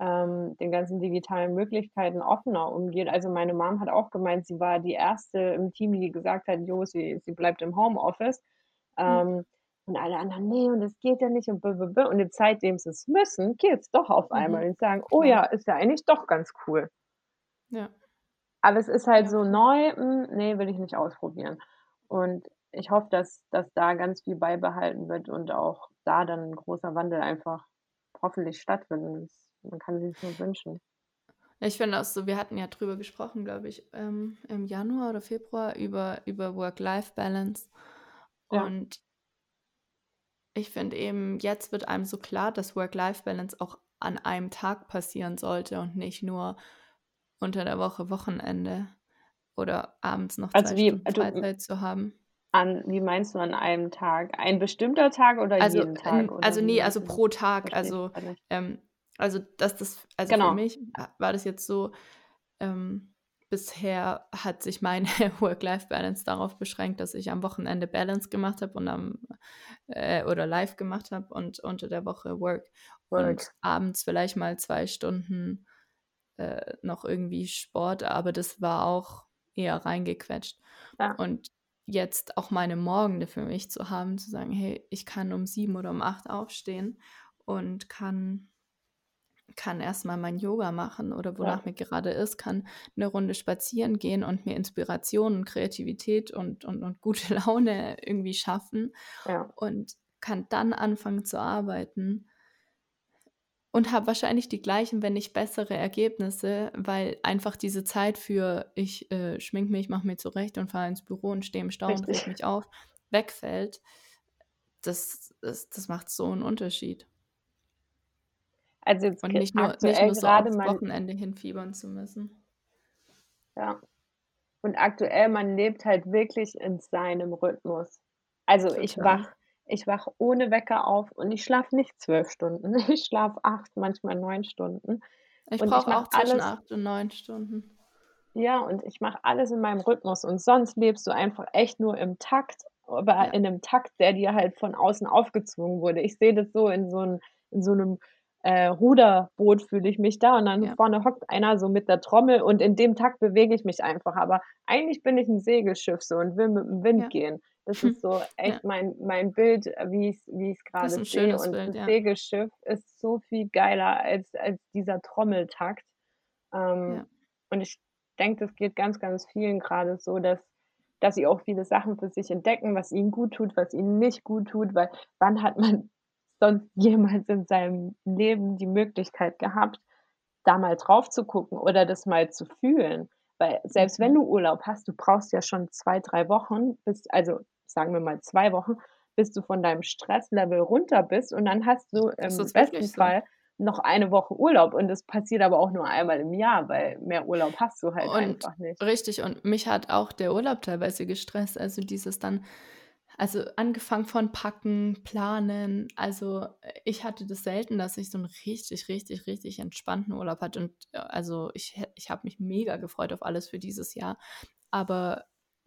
ähm, den ganzen digitalen Möglichkeiten offener umgeht. Also, meine Mom hat auch gemeint, sie war die Erste im Team, die gesagt hat: „Jo, sie sie bleibt im Homeoffice.“ Hm. Ähm, und alle anderen: „Ne, und das geht ja nicht und b b b.“ Und jetzt seitdem sie's müssen, geht's doch auf einmal Mhm. und sagen: „Oh ja, ist ja eigentlich doch ganz cool.“ Ja. Aber es ist halt Ja, so neu, hm, ne, will ich nicht ausprobieren. Und ich hoffe, dass dass da ganz viel beibehalten wird und auch da dann 'n großer Wandel einfach hoffentlich stattfindet. Man kann sich's nur wünschen. Ich finde auch so wir hatten ja drüber gesprochen, glaube ich, ähm, im Januar oder Februar über über Work-Life-Balance. Ja. Und ich finde eben, jetzt wird einem so klar, dass Work-Life-Balance auch an einem Tag passieren sollte und nicht nur unter der Woche Wochenende oder abends noch Also 2 wie Stunden du Freizeit zu haben. An wie meinst du an einem Tag? Ein bestimmter Tag oder Also, jeden Tag also ne, wie also pro Tag. Also, ähm also, dass das also für Genau. mich war das jetzt so, ähm bisher hat sich meine Work-Life-Balance darauf beschränkt, dass ich am Wochenende Balance gemacht habe und am äh, oder live gemacht habe und unter der Woche Work. Work. Und abends vielleicht mal zwei Stunden äh, noch irgendwie Sport, aber das war auch eher reingequetscht. Ja. Und jetzt auch meine Morgende für mich zu haben, zu sagen, hey, ich kann um sieben oder um acht aufstehen und kann kann erstmal mein Yoga machen oder wonach ja. mir gerade ist, kann eine Runde spazieren gehen und mir Inspiration und Kreativität und, und, und gute Laune irgendwie schaffen ja. und kann dann anfangen zu arbeiten und habe wahrscheinlich die gleichen, wenn nicht bessere Ergebnisse, weil einfach diese Zeit für ich äh, schmink mich, mache mir zurecht und fahre ins Büro und stehe im Stau Richtig. und reg mich auf, wegfällt. Das, das, das macht so einen Unterschied. Also jetzt und nicht nur, nicht nur so aufs Wochenende hinfiebern zu müssen. Ja. Und aktuell, man lebt halt wirklich in seinem Rhythmus. Also Total. ich wach, ich wach ohne Wecker auf und ich schlafe nicht zwölf Stunden. Ich schlafe acht, manchmal neun Stunden. Ich brauche auch zwischen alles, acht und neun Stunden. Ja, und ich mache alles in meinem Rhythmus. Und sonst lebst du einfach echt nur im Takt, aber ja. in einem Takt, der dir halt von außen aufgezwungen wurde. Ich sehe das so in so, ein, in so einem äh, Ruderboot fühle ich mich da und dann ja. vorne hockt einer so mit der Trommel und in dem Takt bewege ich mich einfach. Aber eigentlich bin ich ein Segelschiff so und will mit dem Wind ja. gehen. Das ist so echt ja. mein, mein Bild, wie ich es gerade sehe. Und Bild, das Segelschiff ist so viel geiler als, als dieser Trommeltakt. Ähm, und ich denke, das geht ganz, ganz vielen gerade so, dass dass sie auch viele Sachen für sich entdecken, was ihnen gut tut, was ihnen nicht gut tut, weil wann hat man sonst jemals in seinem Leben die Möglichkeit gehabt, da mal drauf zu gucken oder das mal zu fühlen. Weil selbst wenn mhm. du Urlaub hast, du brauchst ja schon zwei, drei Wochen, bis, also sagen wir mal zwei Wochen, bis du von deinem Stresslevel runter bist und dann hast du im besten so. Fall noch eine Woche Urlaub und das passiert aber auch nur einmal im Jahr, weil mehr Urlaub hast du halt und einfach nicht. Richtig, und mich hat auch der Urlaub teilweise gestresst, also dieses dann also angefangen von Packen, Planen. Also ich hatte das selten, dass ich so einen richtig, richtig, richtig entspannten Urlaub hatte. Und äh, also ich, ich habe mich mega gefreut auf alles für dieses Jahr. Aber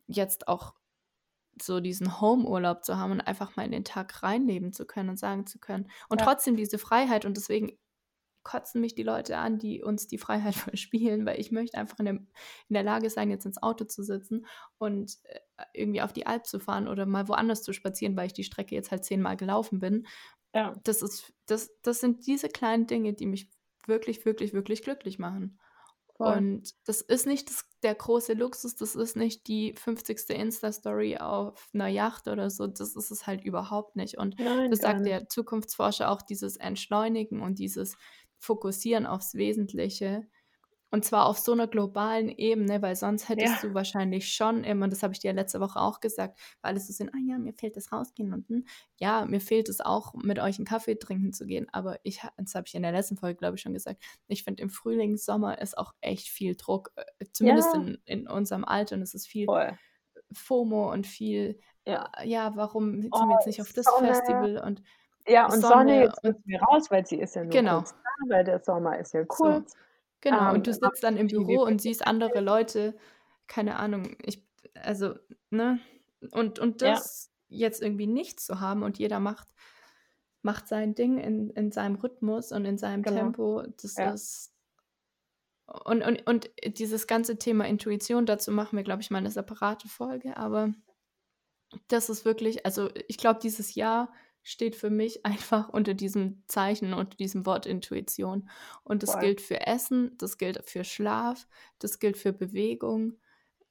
jetzt auch so diesen Home-Urlaub zu haben und einfach mal in den Tag reinleben zu können und sagen zu können. Und ja. trotzdem diese Freiheit. Und deswegen kotzen mich die Leute an, die uns die Freiheit verspielen, weil ich möchte einfach in der, in der Lage sein, jetzt ins Auto zu sitzen und äh, irgendwie auf die Alp zu fahren oder mal woanders zu spazieren, weil ich die Strecke jetzt halt zehnmal gelaufen bin. Ja. Das ist, das, das sind diese kleinen Dinge, die mich wirklich, wirklich, wirklich glücklich machen. Voll. Und das ist nicht das, der große Luxus, das ist nicht die 50. Insta-Story auf einer Yacht oder so, das ist es halt überhaupt nicht. Und Nein, das sagt der Zukunftsforscher auch, dieses Entschleunigen und dieses fokussieren aufs Wesentliche. Und zwar auf so einer globalen Ebene, weil sonst hättest ja. du wahrscheinlich schon immer, das habe ich dir letzte Woche auch gesagt, weil es so sind, ah ja, mir fehlt das Rausgehen und hm, ja, mir fehlt es auch, mit euch einen Kaffee trinken zu gehen. Aber ich, das habe ich in der letzten Folge, glaube ich, schon gesagt, ich finde im Frühling, Sommer ist auch echt viel Druck, äh, zumindest ja. in, in unserem Alter und es ist viel Voll. FOMO und viel, ja, ja warum sind oh, wir jetzt nicht auf das Sonne. Festival und ja, und Sonne, Sonne jetzt müssen wir raus, weil sie ist ja nur genau. kurz weil der Sommer ist ja kurz. So. Genau, ähm, und du sitzt dann im Büro und siehst andere Leute, keine Ahnung, ich, also, ne? Und, und das ja. jetzt irgendwie nicht zu haben und jeder macht, macht sein Ding in, in seinem Rhythmus und in seinem genau. Tempo, das ja. ist. Und, und, und dieses ganze Thema Intuition, dazu machen wir, glaube ich, mal eine separate Folge, aber das ist wirklich, also ich glaube, dieses Jahr steht für mich einfach unter diesem Zeichen, unter diesem Wort Intuition. Und das Voll. gilt für Essen, das gilt für Schlaf, das gilt für Bewegung,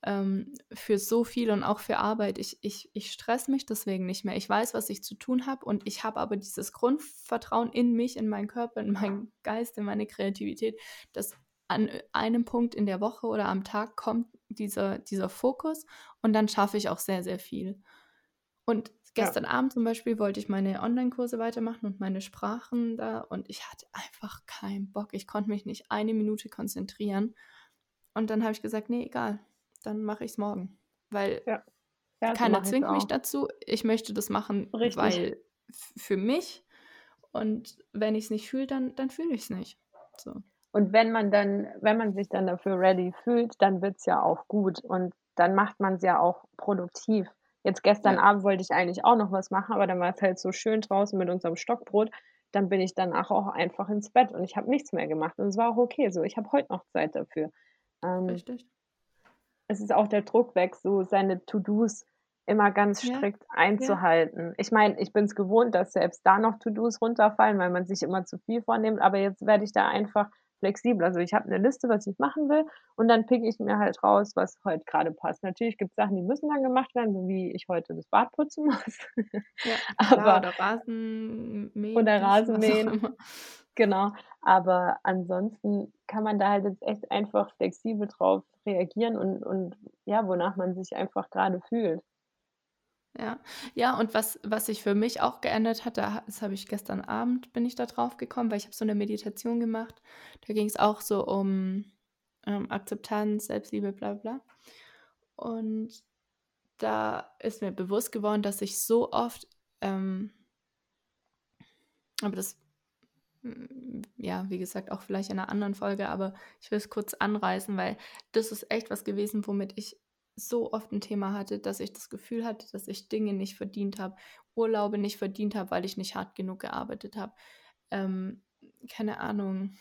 ähm, für so viel und auch für Arbeit. Ich, ich, ich stress mich deswegen nicht mehr. Ich weiß, was ich zu tun habe und ich habe aber dieses Grundvertrauen in mich, in meinen Körper, in meinen Geist, in meine Kreativität, dass an einem Punkt in der Woche oder am Tag kommt dieser, dieser Fokus und dann schaffe ich auch sehr, sehr viel. Und Gestern ja. Abend zum Beispiel wollte ich meine Online-Kurse weitermachen und meine Sprachen da und ich hatte einfach keinen Bock. Ich konnte mich nicht eine Minute konzentrieren. Und dann habe ich gesagt, nee, egal, dann mache ich es morgen. Weil ja. Ja, keiner zwingt mich dazu. Ich möchte das machen, Richtig. weil für mich. Und wenn ich es nicht fühle, dann, dann fühle ich es nicht. So. Und wenn man dann wenn man sich dann dafür ready fühlt, dann wird's ja auch gut und dann macht man's ja auch produktiv. Jetzt gestern Ja. Abend wollte ich eigentlich auch noch was machen, aber dann war's halt so schön draußen mit unserem Stockbrot. Dann bin ich danach auch einfach ins Bett und ich habe nichts mehr gemacht und es war auch okay so. Ich habe heute noch Zeit dafür. Ähm Richtig. es ist auch der Druck weg, so seine To-dos immer ganz Ja, strikt ja. einzuhalten. Ich meine, ich bin's gewohnt, dass selbst da noch To-dos runterfallen, weil man sich immer zu viel vornimmt, aber jetzt werde ich da einfach flexibel. Also, ich habe 'ne Liste, was ich machen will und dann picke ich mir halt raus, was heute grade passt. Natürlich gibt's Sachen, die müssen dann gemacht werden, so wie ich heute das Bad putzen muss. Ja, klar, Aber oder Rasen mähen, oder was auch Rasenmähen, genau. Aber ansonsten kann man da halt jetzt echt einfach flexibel drauf reagieren und und ja, wonach man sich einfach grade fühlt. Ja. Ja, und was was sich für mich auch geändert hat, da ha das habe ich gestern Abend bin ich da drauf gekommen, weil ich habe so 'ne Meditation gemacht. Da ging's auch so um, ähm, Akzeptanz, Selbstliebe, bla bla. Und da ist mir bewusst geworden, dass ich so oft, ähm aber das hm, ja, wie gesagt, auch vielleicht in 'ner anderen Folge, aber ich will's kurz anreißen, weil das ist echt was gewesen, womit ich so oft 'n Thema hatte, dass ich das Gefühl hatte, dass ich Dinge nicht verdient habe, Urlaube nicht verdient habe, weil ich nicht hart genug gearbeitet habe. Ähm, keine Ahnung,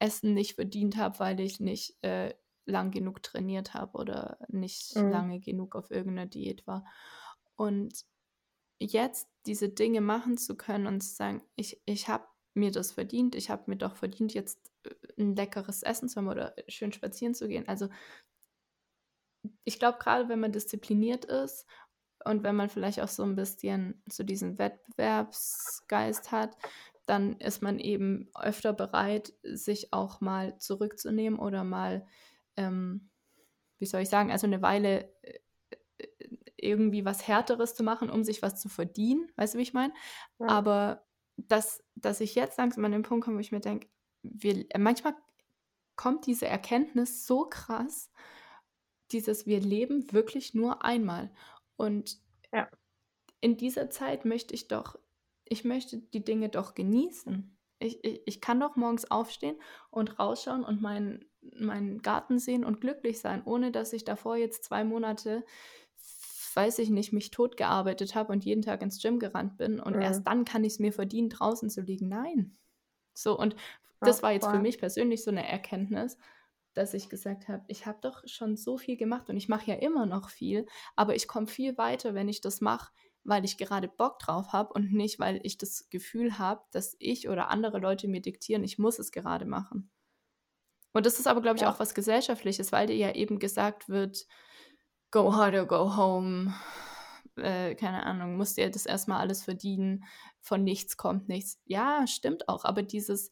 Essen nicht verdient habe, weil ich nicht, äh, lang genug trainiert habe oder nicht Mhm. lange genug auf irgend 'ner Diät war. Und jetzt diese Dinge machen zu können und zu sagen: „Ich ich habe mir das verdient. Ich habe mir doch verdient, jetzt, äh, 'n leckeres Essen zu haben oder schön spazieren zu gehen.“ Also ich glaube, grade wenn man diszipliniert ist und wenn man vielleicht auch so 'n bisschen so diesen Wettbewerbsgeist hat, dann ist man eben öfter bereit, sich auch mal zurückzunehmen oder mal, ähm, wie soll ich sagen, also 'ne Weile, äh, äh, irgendwie was Härteres zu machen, um sich was zu verdienen. Weißt du, wie ich meine? Ja. Aber dass dass ich jetzt langsam an den Punkt komme, wo ich mir denke, wir manchmal kommt diese Erkenntnis so krass, dieses wir leben wirklich nur einmal. Und Ja. in dieser Zeit möchte ich doch ich möchte die Dinge doch genießen. Ich i ich kann doch morgens aufstehen und rausschauen und meinen meinen Garten sehen und glücklich sein, ohne dass ich davor jetzt 2 Monate, weiß ich nicht, mich totgearbeitet habe und jeden Tag ins Gym gerannt bin und Mhm. erst dann kann ich's mir verdienen, draußen zu liegen. Nein. So, und Ja, das war jetzt für mich persönlich so 'ne Erkenntnis, dass ich gesagt habe: „Ich habe doch schon so viel gemacht und ich mache ja immer noch viel, aber ich komme viel weiter, wenn ich das mache, weil ich gerade Bock drauf habe und nicht, weil ich das Gefühl habe, dass ich oder andere Leute mir diktieren, ich muss es gerade machen.“ Und das ist aber, glaube ich, Ja. auch was Gesellschaftliches, weil dir ja eben gesagt wird: „Go hard or go home.“ Äh, keine Ahnung, musst dir das erst mal alles verdienen. Von nichts kommt nichts. Ja, stimmt auch, aber dieses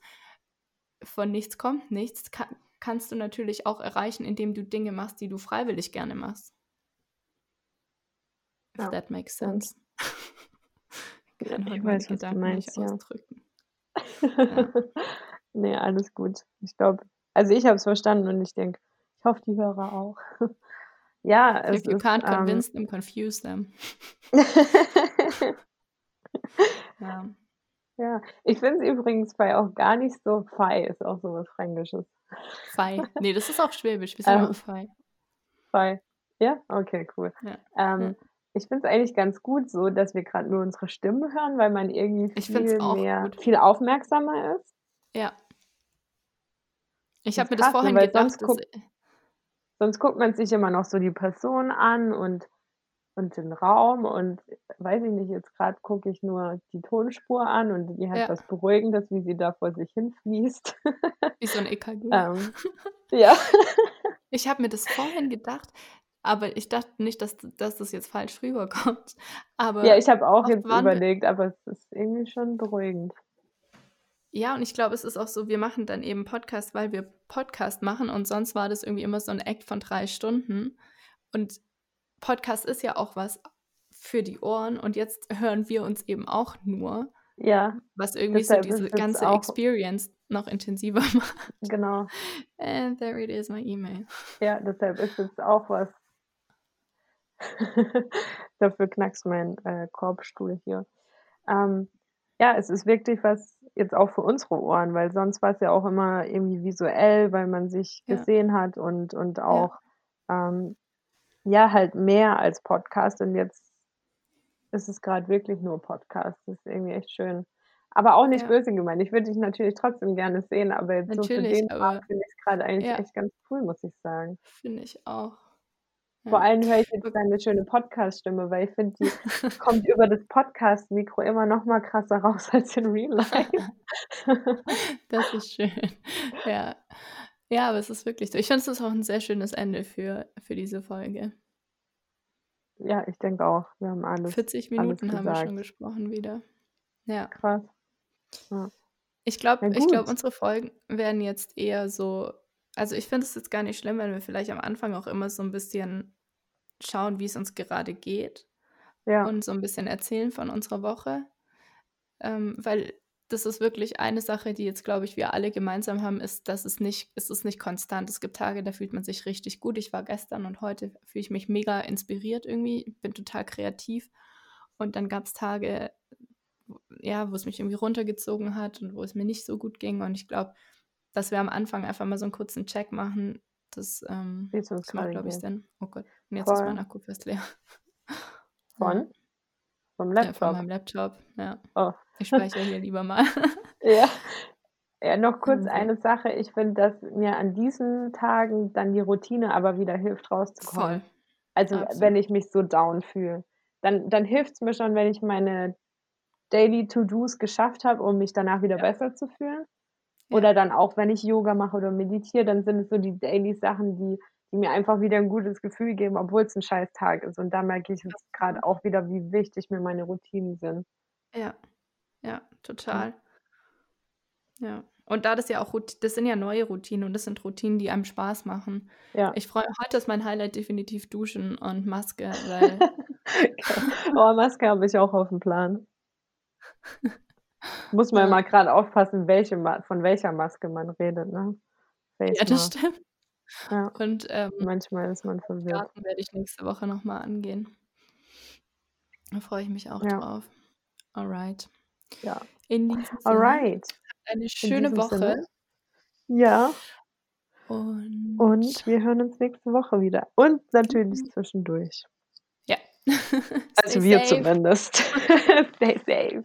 von nichts kommt nichts ka kannst du natürlich auch erreichen, indem du Dinge machst, die du freiwillig gerne machst. If Ja, that makes sense. Ja, Kann ich weiß, was du Gedanken nicht meinst, ja. ausdrücken. Ja. Ne, alles gut. Ich glaube also, ich habe es verstanden und ich denke, ich hoffe, die Hörer auch. Ja, es If you ist, can't ähm convince them, confuse them. Ja. Ja, ich finde es übrigens Fei auch gar nicht so Fei ist auch so was Fränkisches. Fei. Ne, das ist auch Schwäbisch. Wir auch Ähm Fei. Fei. Ja? Okay, cool. Ja, ja. Ähm, ich finde es eigentlich ganz gut so, dass wir grad nur unsere Stimmen hören, weil man irgendwie viel mehr gut. viel aufmerksamer ist. Ja. Ich habe mir das ne, vorhin gedacht, sonst guckt sonst guckt man sich immer noch so die Person an und und den Raum und weiß ich nicht, jetzt grad gucke ich nur die Tonspur an und die hat Ja. was Beruhigendes, wie sie da vor sich hin fließt. Wie so 'n EKG. Ähm, ja. Ich habe mir das vorhin gedacht, aber ich dachte nicht, dass dass das jetzt falsch rüberkommt. Ja, Aber ich habe auch jetzt überlegt, aber es ist irgendwie schon beruhigend. Ja, und ich glaube, es ist auch so, wir machen dann eben Podcast, weil wir Podcast machen und sonst war das irgendwie immer so 'n Act von 3 Stunden. Und Podcast ist ja auch was für die Ohren und jetzt hören wir uns eben auch nur, Ja, was irgendwie so diese ganze Experience noch intensiver macht. Genau. And there it is, my E-Mail. Ja, deshalb ist es auch was Dafür knackst mein, äh, Korbstuhl hier. Ähm, ja, es ist wirklich was jetzt auch für unsere Ohren, weil sonst war's ja auch immer irgendwie visuell, weil man sich Ja. gesehen hat und und Ja. auch, ähm, ja, halt mehr als Podcast und jetzt ist es grad wirklich nur Podcast. Das ist irgendwie echt schön. Aber auch nicht Ja. böse gemeint. Ich würde dich natürlich trotzdem gerne sehen, aber jetzt so für Natürlich, den Part finde ich's grad eigentlich ja. echt ganz cool, muss ich sagen. Finde ich auch. Vor allem höre ich jetzt deine schöne Podcast-Stimme, weil ich finde, die kommt über das Podcast-Mikro immer noch mal krasser raus als in Real Life. Das ist schön. Ja. Ja, aber es ist wirklich so. Ich finde, es ist auch 'n sehr schönes Ende für für diese Folge. Ja, ich denke auch. Wir haben alles 40 alles Minuten haben wir schon gesprochen wieder. Ja. Krass. Ja. Ich glaube Ja ich glaube, gut. unsere Folgen werden jetzt eher so also, ich finde es jetzt gar nicht schlimm, wenn wir vielleicht am Anfang auch immer so 'n bisschen schauen, wie's uns gerade geht Ja. und so 'n bisschen erzählen von unserer Woche. Ähm, weil das ist wirklich eine Sache, die jetzt, glaube ich, wir alle gemeinsam haben, ist, dass es nicht es ist nicht konstant. Es gibt Tage, da fühlt man sich richtig gut. Ich war gestern und heute fühle ich mich mega inspiriert irgendwie, bin total kreativ. Und dann gab's Tage, w ja, wo's mich irgendwie runtergezogen hat und wo es mir nicht so gut ging. Und ich glaube, dass wir am Anfang einfach mal so 'n kurzen Check machen, das, ähm das macht, glaube ich. Sinn. Oh Gott, und jetzt ist mein Voll. Akku fast leer. Von? Vom Ja, von Laptop? meinem Laptop, ja. Oh. Ich speichere hier lieber mal. Ja. Ja, noch kurz Also eine Sache. Ich finde, dass mir an diesen Tagen dann die Routine aber wieder hilft, rauszukommen. Voll. Also, wenn Absolut. ich mich so down fühle. Dann dann hilft's mir schon, wenn ich meine Daily To-dos geschafft habe, um mich danach wieder Ja. besser zu fühlen. Ja. Oder dann auch, wenn ich Yoga mache oder meditiere, dann sind es so die Daily-Sachen, die die mir einfach wieder 'n gutes Gefühl geben, obwohl's 'n scheiß Tag ist. Und da merke ich jetzt Absolut. auch wieder, wie wichtig mir meine Routinen sind. Ja. Ja, total. Ja. Und da das ja auch das sind ja neue Routinen und das sind Routinen, die einem Spaß machen. Ja. Ich freue heute ist mein Highlight definitiv Duschen und Maske, weil Oh, Maske habe ich auch aufm Plan. Muss man Ja. immer grad aufpassen, welche von welcher Maske man redet, ne? Face Ja, das stimmt. Ja. Und, ähm, Manchmal ist man verwirrt. Garten werde ich nächste Woche noch mal angehen. Da freue ich mich auch Ja. drauf. Alright. Ja. In diesem Sinne, Alright. eine In schöne Woche. Sinne ja. Und Und wir hören uns nächste Woche wieder. Und natürlich Mhm. zwischendurch. Ja. Also, wir safe. zumindest. Stay safe.